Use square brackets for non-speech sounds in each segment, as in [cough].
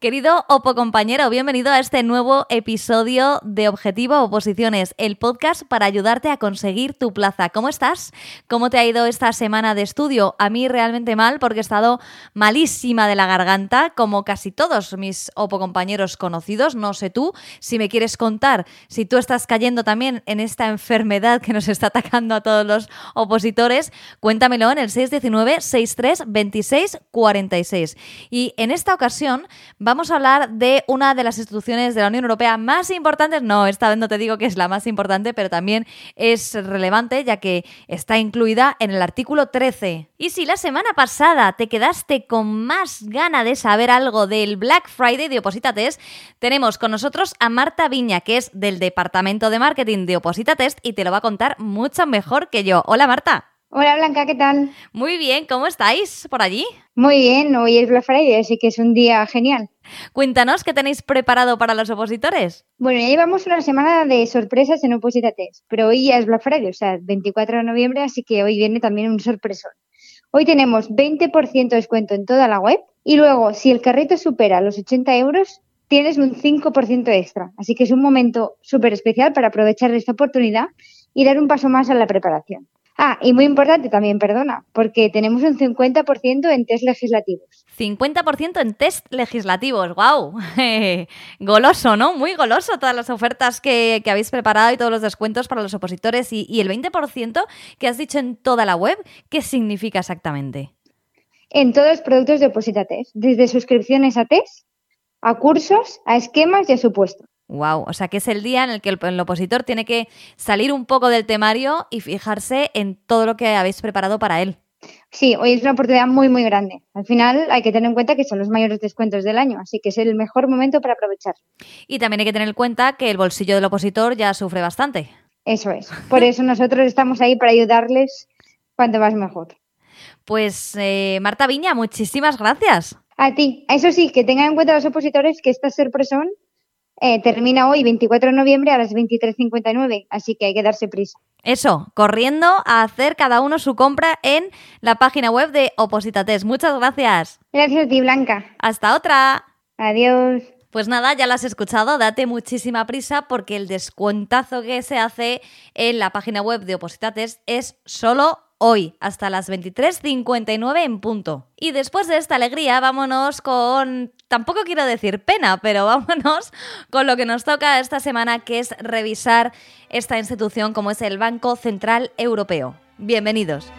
Querido Opo compañero, bienvenido a este nuevo episodio de Objetivo Oposiciones, el podcast para ayudarte a conseguir tu plaza. ¿Cómo estás? ¿Cómo te ha ido esta semana de estudio? A mí realmente mal porque he estado malísima de la garganta, como casi todos mis Opo compañeros conocidos. No sé tú si me quieres contar si tú estás cayendo también en esta enfermedad que nos está atacando a todos los opositores. Cuéntamelo en el 619 63 26 46. Y en esta ocasión a hablar de una de las instituciones de la Unión Europea más importantes. No, esta vez no te digo que es la más importante, pero también es relevante ya que está incluida en el artículo 13. Y si la semana pasada te quedaste con más gana de saber algo del Black Friday de Oposita Test, tenemos con nosotros a Marta Viña, que es del Departamento de Marketing de Oposita Test y te lo va a contar mucho mejor que yo. Hola Marta. Hola Blanca, ¿qué tal? Muy bien, ¿cómo estáis por allí? Muy bien, hoy es Black Friday, así que es un día genial. Cuéntanos qué tenéis preparado para los opositores. Bueno, ya llevamos una semana de sorpresas en Oposita Test, pero hoy ya es Black Friday, o sea, 24 de noviembre, así que hoy viene también un sorpresón. Hoy tenemos 20% de descuento en toda la web y luego, si el carrito supera los 80 euros, tienes un 5% extra. Así que es un momento súper especial para aprovechar esta oportunidad y dar un paso más a la preparación. Ah, y muy importante también, perdona, porque tenemos un 50% en test legislativos. 50% en test legislativos, wow. [laughs] goloso, ¿no? Muy goloso todas las ofertas que, habéis preparado y todos los descuentos para los opositores. Y, y el 20% que has dicho en toda la web, ¿qué significa exactamente? En todos los productos de Oposita Test, desde suscripciones a test, a cursos, a esquemas y a supuestos. Wow, o sea que es el día en el que el, opositor tiene que salir un poco del temario y fijarse en todo lo que habéis preparado para él. Sí, hoy es una oportunidad muy, muy grande. Al final hay que tener en cuenta que son los mayores descuentos del año, así que es el mejor momento para aprovechar. Y también hay que tener en cuenta que el bolsillo del opositor ya sufre bastante. Eso es. Por eso nosotros estamos ahí para ayudarles cuanto más mejor. Pues eh, Marta Viña, muchísimas gracias. A ti. Eso sí, que tengan en cuenta los opositores que esta sorpresón eh, termina hoy, 24 de noviembre, a las 23.59, así que hay que darse prisa. Eso, corriendo a hacer cada uno su compra en la página web de Opositates. Muchas gracias. Gracias a ti, Blanca. Hasta otra. Adiós. Pues nada, ya lo has escuchado, date muchísima prisa porque el descuentazo que se hace en la página web de Opositates es solo hoy, hasta las 23.59 en punto. Y después de esta alegría, vámonos con, tampoco quiero decir pena, pero [laughs] vámonos con lo que nos toca esta semana, que es revisar esta institución como es el Banco Central Europeo. Bienvenidos.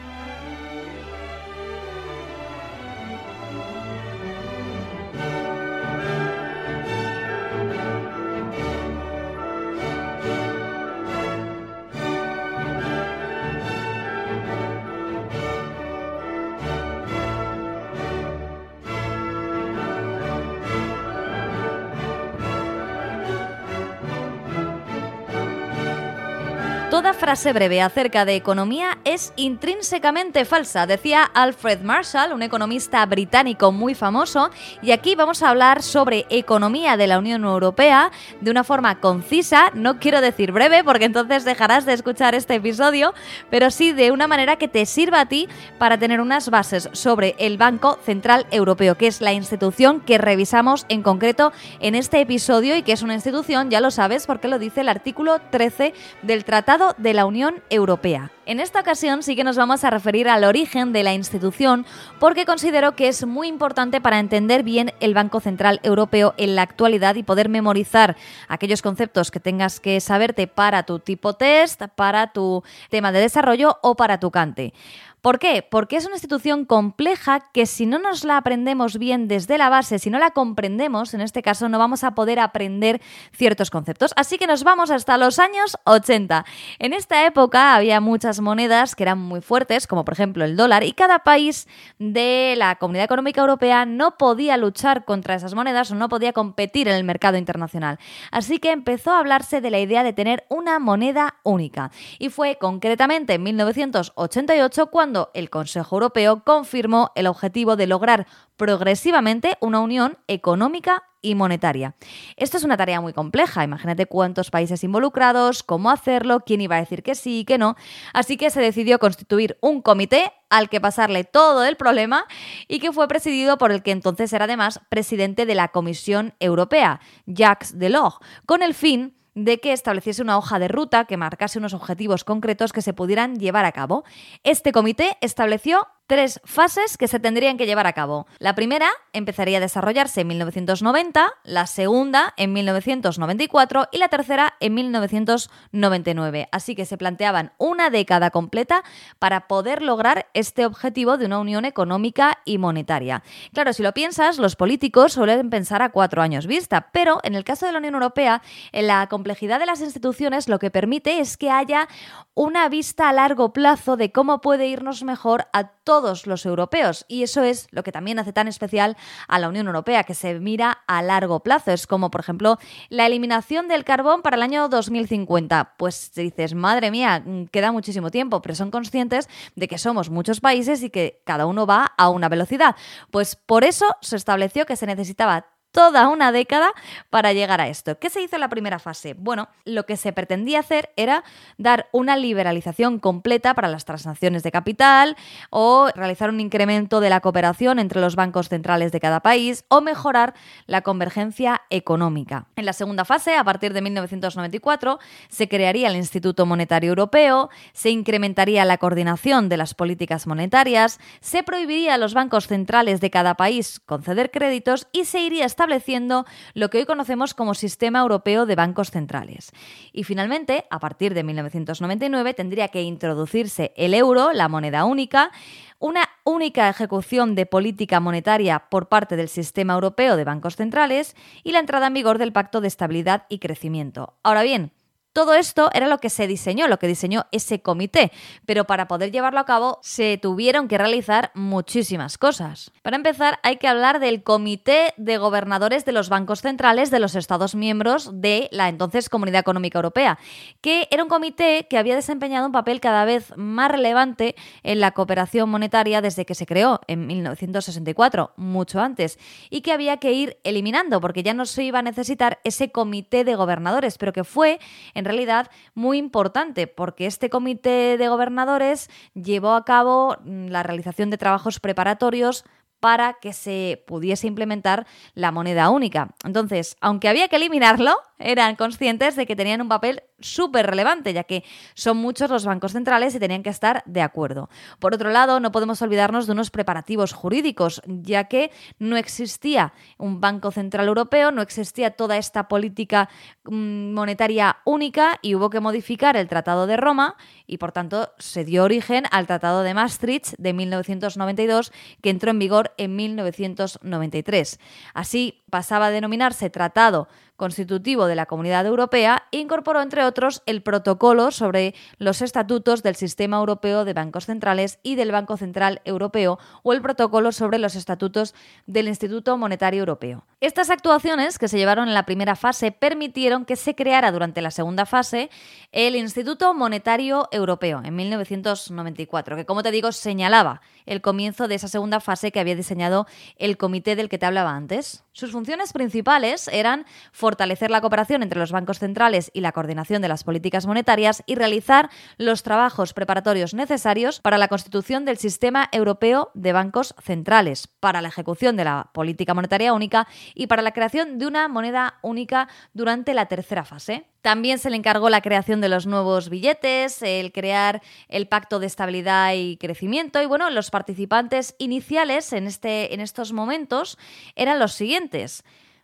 Toda frase breve acerca de economía es intrínsecamente falsa, decía Alfred Marshall, un economista británico muy famoso, y aquí vamos a hablar sobre economía de la Unión Europea de una forma concisa, no quiero decir breve porque entonces dejarás de escuchar este episodio, pero sí de una manera que te sirva a ti para tener unas bases sobre el Banco Central Europeo, que es la institución que revisamos en concreto en este episodio y que es una institución, ya lo sabes porque lo dice el artículo 13 del Tratado de la Unión Europea. En esta ocasión sí que nos vamos a referir al origen de la institución porque considero que es muy importante para entender bien el Banco Central Europeo en la actualidad y poder memorizar aquellos conceptos que tengas que saberte para tu tipo test, para tu tema de desarrollo o para tu cante. ¿Por qué? Porque es una institución compleja que si no nos la aprendemos bien desde la base, si no la comprendemos, en este caso no vamos a poder aprender ciertos conceptos. Así que nos vamos hasta los años 80. En esta época había muchas monedas que eran muy fuertes, como por ejemplo el dólar, y cada país de la Comunidad Económica Europea no podía luchar contra esas monedas o no podía competir en el mercado internacional. Así que empezó a hablarse de la idea de tener una moneda única. Y fue concretamente en 1988 cuando el Consejo Europeo confirmó el objetivo de lograr progresivamente una unión económica y monetaria. Esto es una tarea muy compleja. Imagínate cuántos países involucrados, cómo hacerlo, quién iba a decir que sí y que no. Así que se decidió constituir un comité al que pasarle todo el problema y que fue presidido por el que entonces era además presidente de la Comisión Europea, Jacques Delors, con el fin de que estableciese una hoja de ruta que marcase unos objetivos concretos que se pudieran llevar a cabo. Este comité estableció tres fases que se tendrían que llevar a cabo. La primera empezaría a desarrollarse en 1990, la segunda en 1994 y la tercera en 1999. Así que se planteaban una década completa para poder lograr este objetivo de una unión económica y monetaria. Claro, si lo piensas, los políticos suelen pensar a cuatro años vista, pero en el caso de la Unión Europea, la complejidad de las instituciones lo que permite es que haya una vista a largo plazo de cómo puede irnos mejor a todos los europeos. Y eso es lo que también hace tan especial a la Unión Europea, que se mira a largo plazo. Es como, por ejemplo, la eliminación del carbón para el año 2050. Pues dices, madre mía, queda muchísimo tiempo, pero son conscientes de que somos muchos países y que cada uno va a una velocidad. Pues por eso se estableció que se necesitaba toda una década para llegar a esto. ¿Qué se hizo en la primera fase? Bueno, lo que se pretendía hacer era dar una liberalización completa para las transacciones de capital o realizar un incremento de la cooperación entre los bancos centrales de cada país o mejorar la convergencia económica. En la segunda fase, a partir de 1994, se crearía el Instituto Monetario Europeo, se incrementaría la coordinación de las políticas monetarias, se prohibiría a los bancos centrales de cada país conceder créditos y se iría estableciendo lo que hoy conocemos como Sistema Europeo de Bancos Centrales. Y finalmente, a partir de 1999, tendría que introducirse el euro, la moneda única, una única ejecución de política monetaria por parte del Sistema Europeo de Bancos Centrales y la entrada en vigor del Pacto de Estabilidad y Crecimiento. Ahora bien, todo esto era lo que se diseñó, lo que diseñó ese comité, pero para poder llevarlo a cabo se tuvieron que realizar muchísimas cosas. Para empezar, hay que hablar del Comité de Gobernadores de los Bancos Centrales de los Estados miembros de la entonces Comunidad Económica Europea, que era un comité que había desempeñado un papel cada vez más relevante en la cooperación monetaria desde que se creó en 1964, mucho antes, y que había que ir eliminando porque ya no se iba a necesitar ese comité de gobernadores, pero que fue realidad muy importante porque este comité de gobernadores llevó a cabo mm, la realización de trabajos preparatorios para que se pudiese implementar la moneda única. Entonces, aunque había que eliminarlo, eran conscientes de que tenían un papel súper relevante, ya que son muchos los bancos centrales y tenían que estar de acuerdo. Por otro lado, no podemos olvidarnos de unos preparativos jurídicos, ya que no existía un Banco Central Europeo, no existía toda esta política mm, monetaria única y hubo que modificar el Tratado de Roma y por tanto se dio origen al Tratado de Maastricht de 1992 que entró en vigor en 1993. Así pasaba a denominarse Tratado constitutivo de la Comunidad Europea, incorporó, entre otros, el protocolo sobre los estatutos del Sistema Europeo de Bancos Centrales y del Banco Central Europeo o el protocolo sobre los estatutos del Instituto Monetario Europeo. Estas actuaciones, que se llevaron en la primera fase, permitieron que se creara durante la segunda fase el Instituto Monetario Europeo en 1994, que, como te digo, señalaba el comienzo de esa segunda fase que había diseñado el comité del que te hablaba antes. Sus funciones principales eran fortalecer la cooperación entre los bancos centrales y la coordinación de las políticas monetarias y realizar los trabajos preparatorios necesarios para la constitución del sistema europeo de bancos centrales, para la ejecución de la política monetaria única y para la creación de una moneda única durante la tercera fase. También se le encargó la creación de los nuevos billetes, el crear el pacto de estabilidad y crecimiento y bueno, los participantes iniciales en, este, en estos momentos eran los siguientes.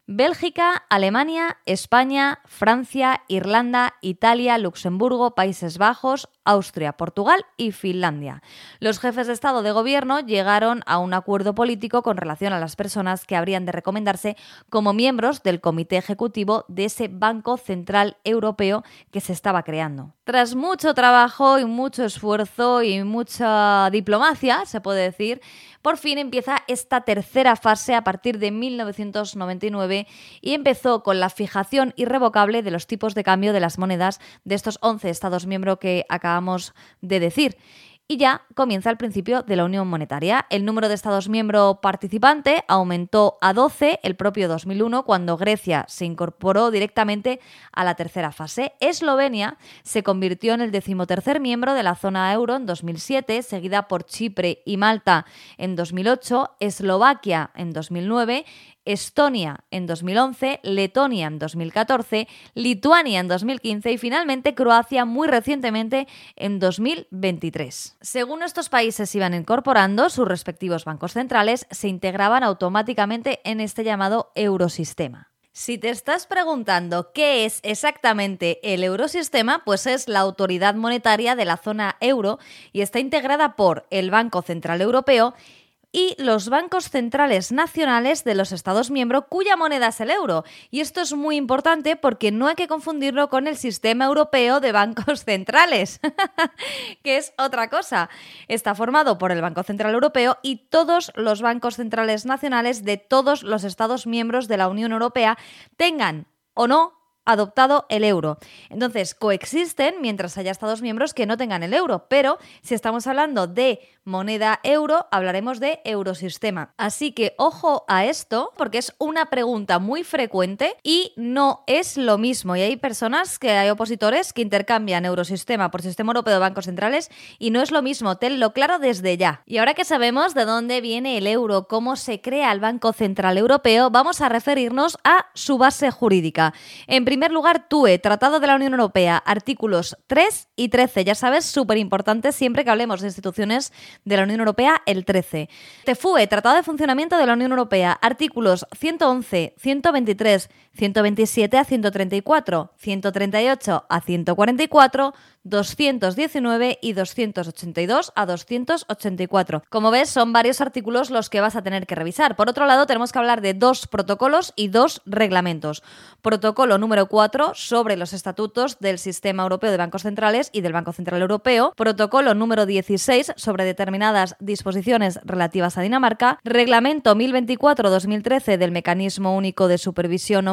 Bélgica, Alemania, España, Francia, Irlanda, Italia, Luxemburgo, Países Bajos, Austria, Portugal y Finlandia. Los jefes de Estado de Gobierno llegaron a un acuerdo político con relación a las personas que habrían de recomendarse como miembros del Comité Ejecutivo de ese Banco Central Europeo que se estaba creando. Tras mucho trabajo y mucho esfuerzo y mucha diplomacia, se puede decir, por fin empieza esta tercera fase a partir de 1999 y empezó con la fijación irrevocable de los tipos de cambio de las monedas de estos 11 Estados miembros que acabamos de decir. y ya comienza el principio de la Unión Monetaria. El número de Estados miembros participante aumentó a 12 el propio 2001 cuando Grecia se incorporó directamente a la tercera fase. Eslovenia se convirtió en el decimotercer miembro de la zona euro en 2007, seguida por Chipre y Malta en 2008, Eslovaquia en 2009 Estonia en 2011, Letonia en 2014, Lituania en 2015 y finalmente Croacia muy recientemente en 2023. Según estos países iban incorporando, sus respectivos bancos centrales se integraban automáticamente en este llamado eurosistema. Si te estás preguntando qué es exactamente el eurosistema, pues es la autoridad monetaria de la zona euro y está integrada por el Banco Central Europeo y los bancos centrales nacionales de los Estados miembros cuya moneda es el euro. Y esto es muy importante porque no hay que confundirlo con el sistema europeo de bancos [laughs] centrales, [laughs] que es otra cosa. Está formado por el Banco Central Europeo y todos los bancos centrales nacionales de todos los Estados miembros de la Unión Europea tengan o no adoptado el euro. Entonces, coexisten mientras haya Estados miembros que no tengan el euro, pero si estamos hablando de moneda euro, hablaremos de eurosistema. Así que ojo a esto, porque es una pregunta muy frecuente y no es lo mismo. Y hay personas que hay opositores que intercambian eurosistema por sistema europeo de bancos centrales y no es lo mismo. Tenlo claro desde ya. Y ahora que sabemos de dónde viene el euro, cómo se crea el Banco Central Europeo, vamos a referirnos a su base jurídica. En primer lugar, TUE, Tratado de la Unión Europea, artículos 3 y 13. Ya sabes, súper importante siempre que hablemos de instituciones de la Unión Europea, el 13. TEFUE, Tratado de Funcionamiento de la Unión Europea, artículos 111, 123, 127 a 134, 138 a 144, 219 y 282 a 284. Como ves, son varios artículos los que vas a tener que revisar. Por otro lado, tenemos que hablar de dos protocolos y dos reglamentos. Protocolo número 4 sobre los estatutos del Sistema Europeo de Bancos Centrales y del Banco Central Europeo. Protocolo número 16 sobre determinadas disposiciones relativas a Dinamarca. Reglamento 1024-2013 del Mecanismo Único de Supervisión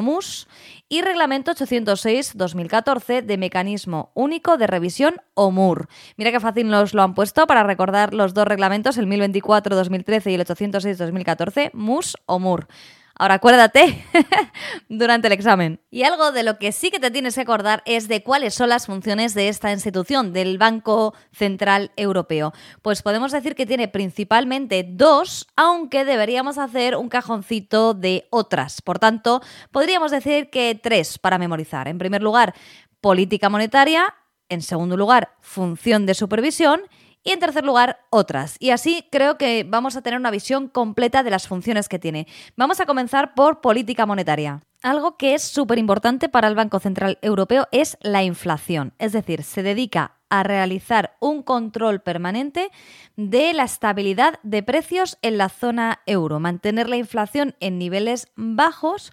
Y Reglamento 806-2014 de Mecanismo Único de Revisión Visión OMUR. Mira qué fácil nos lo han puesto para recordar los dos reglamentos, el 1024-2013 y el 806-2014, MUS o MUR. Ahora acuérdate [laughs] durante el examen. Y algo de lo que sí que te tienes que acordar es de cuáles son las funciones de esta institución, del Banco Central Europeo. Pues podemos decir que tiene principalmente dos, aunque deberíamos hacer un cajoncito de otras. Por tanto, podríamos decir que tres para memorizar. En primer lugar, política monetaria, en segundo lugar, función de supervisión y en tercer lugar, otras. Y así creo que vamos a tener una visión completa de las funciones que tiene. Vamos a comenzar por política monetaria. Algo que es súper importante para el Banco Central Europeo es la inflación. Es decir, se dedica a realizar un control permanente de la estabilidad de precios en la zona euro, mantener la inflación en niveles bajos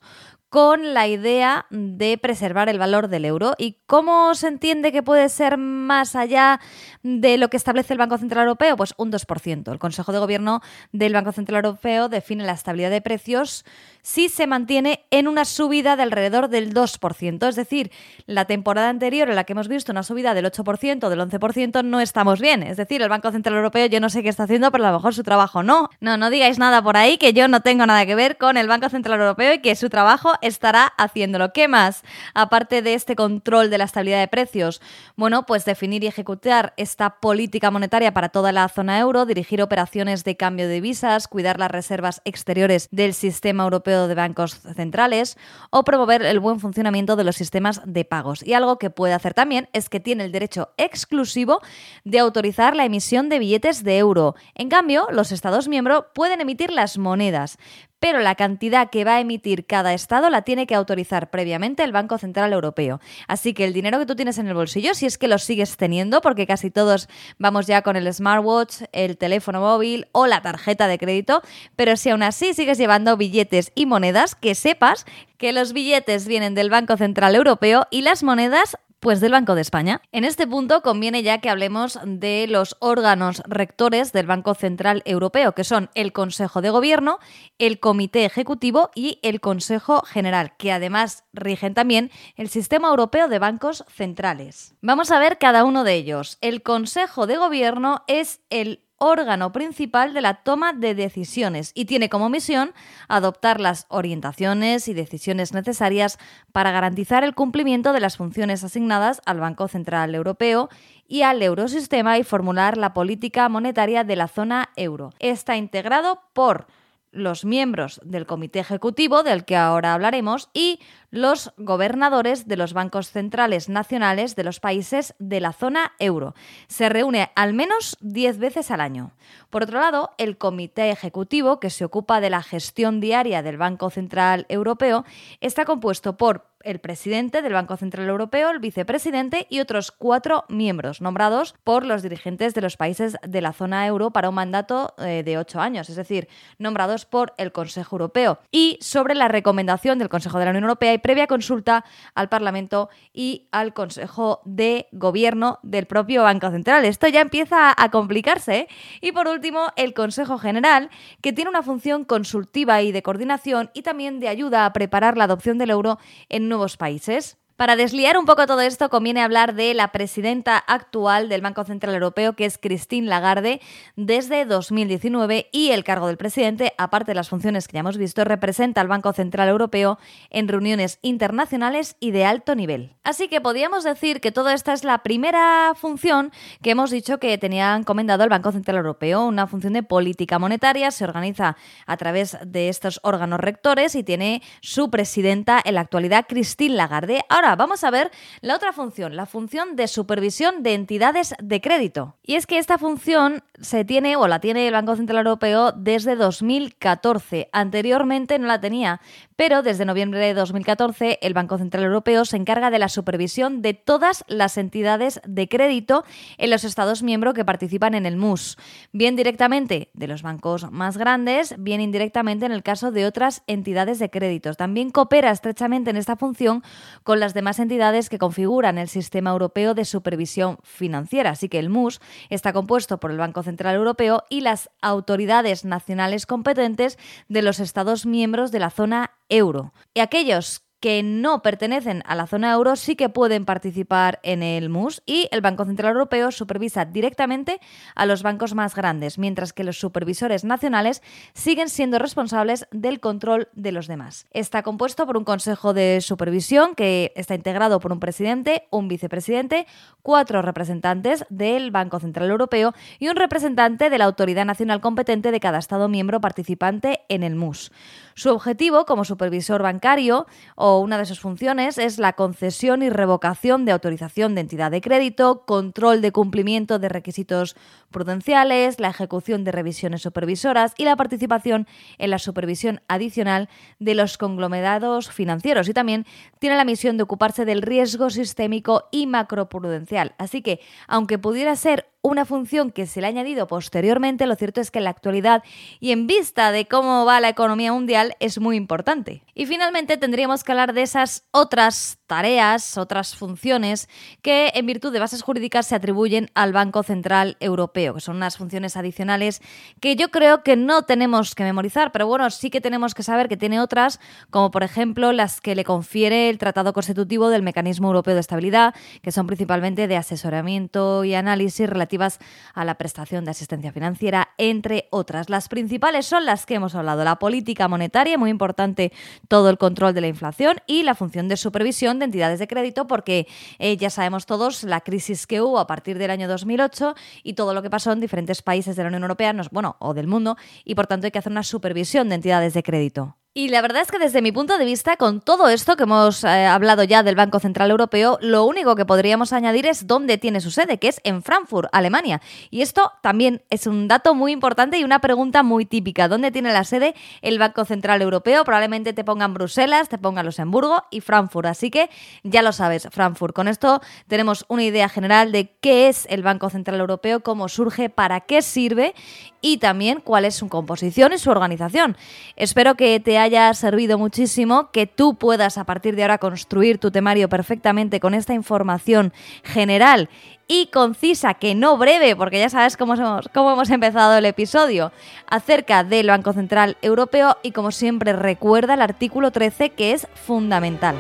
con la idea de preservar el valor del euro. ¿Y cómo se entiende que puede ser más allá de lo que establece el Banco Central Europeo? Pues un 2%. El Consejo de Gobierno del Banco Central Europeo define la estabilidad de precios si se mantiene en una subida de alrededor del 2%. Es decir, la temporada anterior en la que hemos visto una subida del 8%, del 11%, no estamos bien. Es decir, el Banco Central Europeo yo no sé qué está haciendo, pero a lo mejor su trabajo no. No, no digáis nada por ahí que yo no tengo nada que ver con el Banco Central Europeo y que su trabajo estará haciéndolo. ¿Qué más? Aparte de este control de la estabilidad de precios, bueno, pues definir y ejecutar esta política monetaria para toda la zona euro, dirigir operaciones de cambio de divisas, cuidar las reservas exteriores del sistema europeo de bancos centrales o promover el buen funcionamiento de los sistemas de pagos. Y algo que puede hacer también es que tiene el derecho exclusivo de autorizar la emisión de billetes de euro. En cambio, los Estados miembros pueden emitir las monedas, pero la cantidad que va a emitir cada Estado la tiene que autorizar previamente el Banco Central Europeo. Así que el dinero que tú tienes en el bolsillo, si es que lo sigues teniendo, porque casi todos vamos ya con el smartwatch, el teléfono móvil o la tarjeta de crédito, pero si aún así sigues llevando billetes y monedas, que sepas que los billetes vienen del Banco Central Europeo y las monedas Pues del Banco de España. En este punto conviene ya que hablemos de los órganos rectores del Banco Central Europeo, que son el Consejo de Gobierno, el Comité Ejecutivo y el Consejo General, que además rigen también el Sistema Europeo de Bancos Centrales. Vamos a ver cada uno de ellos. El Consejo de Gobierno es el órgano principal de la toma de decisiones y tiene como misión adoptar las orientaciones y decisiones necesarias para garantizar el cumplimiento de las funciones asignadas al Banco Central Europeo y al eurosistema y formular la política monetaria de la zona euro. Está integrado por los miembros del Comité Ejecutivo, del que ahora hablaremos, y los gobernadores de los bancos centrales nacionales de los países de la zona euro. Se reúne al menos 10 veces al año. Por otro lado, el Comité Ejecutivo, que se ocupa de la gestión diaria del Banco Central Europeo, está compuesto por el presidente del Banco Central Europeo, el vicepresidente y otros cuatro miembros nombrados por los dirigentes de los países de la zona euro para un mandato eh, de ocho años, es decir, nombrados por el Consejo Europeo. Y sobre la recomendación del Consejo de la Unión Europea y previa consulta al Parlamento y al Consejo de Gobierno del propio Banco Central. Esto ya empieza a complicarse. ¿eh? Y por último, el Consejo General, que tiene una función consultiva y de coordinación y también de ayuda a preparar la adopción del euro en nuevos países. Para desliar un poco todo esto, conviene hablar de la presidenta actual del Banco Central Europeo, que es Christine Lagarde, desde 2019 y el cargo del presidente, aparte de las funciones que ya hemos visto, representa al Banco Central Europeo en reuniones internacionales y de alto nivel. Así que podríamos decir que toda esta es la primera función que hemos dicho que tenía encomendado el Banco Central Europeo, una función de política monetaria, se organiza a través de estos órganos rectores y tiene su presidenta en la actualidad, Christine Lagarde. Vamos a ver la otra función, la función de supervisión de entidades de crédito. Y es que esta función se tiene o la tiene el Banco Central Europeo desde 2014. Anteriormente no la tenía, pero desde noviembre de 2014 el Banco Central Europeo se encarga de la supervisión de todas las entidades de crédito en los Estados miembros que participan en el MUS, bien directamente de los bancos más grandes, bien indirectamente en el caso de otras entidades de créditos. También coopera estrechamente en esta función con las demás entidades que configuran el sistema europeo de supervisión financiera. Así que el MUS está compuesto por el Banco Central Europeo y las autoridades nacionales competentes de los Estados miembros de la zona euro. Y aquellos que no pertenecen a la zona euro sí que pueden participar en el MUS y el Banco Central Europeo supervisa directamente a los bancos más grandes, mientras que los supervisores nacionales siguen siendo responsables del control de los demás. Está compuesto por un Consejo de Supervisión que está integrado por un presidente, un vicepresidente, cuatro representantes del Banco Central Europeo y un representante de la autoridad nacional competente de cada Estado miembro participante en el MUS. Su objetivo como supervisor bancario o una de sus funciones es la concesión y revocación de autorización de entidad de crédito, control de cumplimiento de requisitos prudenciales, la ejecución de revisiones supervisoras y la participación en la supervisión adicional de los conglomerados financieros. Y también tiene la misión de ocuparse del riesgo sistémico y macroprudencial. Así que, aunque pudiera ser una función que se le ha añadido posteriormente, lo cierto es que en la actualidad y en vista de cómo va la economía mundial es muy importante. Y finalmente tendríamos que hablar de esas otras tareas, otras funciones que en virtud de bases jurídicas se atribuyen al Banco Central Europeo, que son unas funciones adicionales que yo creo que no tenemos que memorizar, pero bueno, sí que tenemos que saber que tiene otras, como por ejemplo las que le confiere el Tratado Constitutivo del Mecanismo Europeo de Estabilidad, que son principalmente de asesoramiento y análisis relativas a la prestación de asistencia financiera, entre otras. Las principales son las que hemos hablado, la política monetaria, muy importante todo el control de la inflación y la función de supervisión de entidades de crédito porque eh, ya sabemos todos la crisis que hubo a partir del año 2008 y todo lo que pasó en diferentes países de la Unión Europea, bueno, o del mundo, y por tanto hay que hacer una supervisión de entidades de crédito. Y la verdad es que desde mi punto de vista, con todo esto que hemos eh, hablado ya del Banco Central Europeo, lo único que podríamos añadir es dónde tiene su sede, que es en Frankfurt, Alemania. Y esto también es un dato muy importante y una pregunta muy típica. ¿Dónde tiene la sede el Banco Central Europeo? Probablemente te pongan Bruselas, te pongan Luxemburgo y Frankfurt. Así que ya lo sabes, Frankfurt. Con esto tenemos una idea general de qué es el Banco Central Europeo, cómo surge, para qué sirve y también cuál es su composición y su organización. Espero que te haya servido muchísimo, que tú puedas a partir de ahora construir tu temario perfectamente con esta información general y concisa, que no breve, porque ya sabes cómo hemos, cómo hemos empezado el episodio, acerca del Banco Central Europeo y como siempre recuerda el artículo 13 que es fundamental.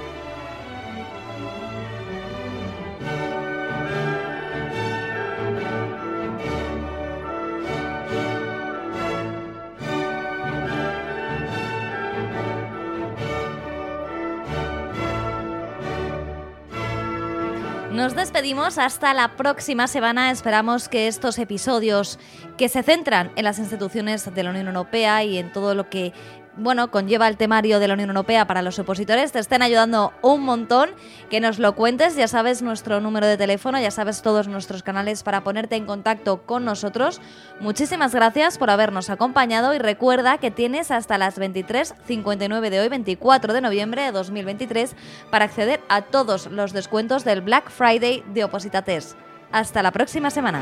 Nos despedimos hasta la próxima semana. Esperamos que estos episodios que se centran en las instituciones de la Unión Europea y en todo lo que bueno, conlleva el temario de la Unión Europea para los opositores, te estén ayudando un montón, que nos lo cuentes, ya sabes nuestro número de teléfono, ya sabes todos nuestros canales para ponerte en contacto con nosotros. Muchísimas gracias por habernos acompañado y recuerda que tienes hasta las 23.59 de hoy, 24 de noviembre de 2023, para acceder a todos los descuentos del Black Friday de Opositates. Hasta la próxima semana.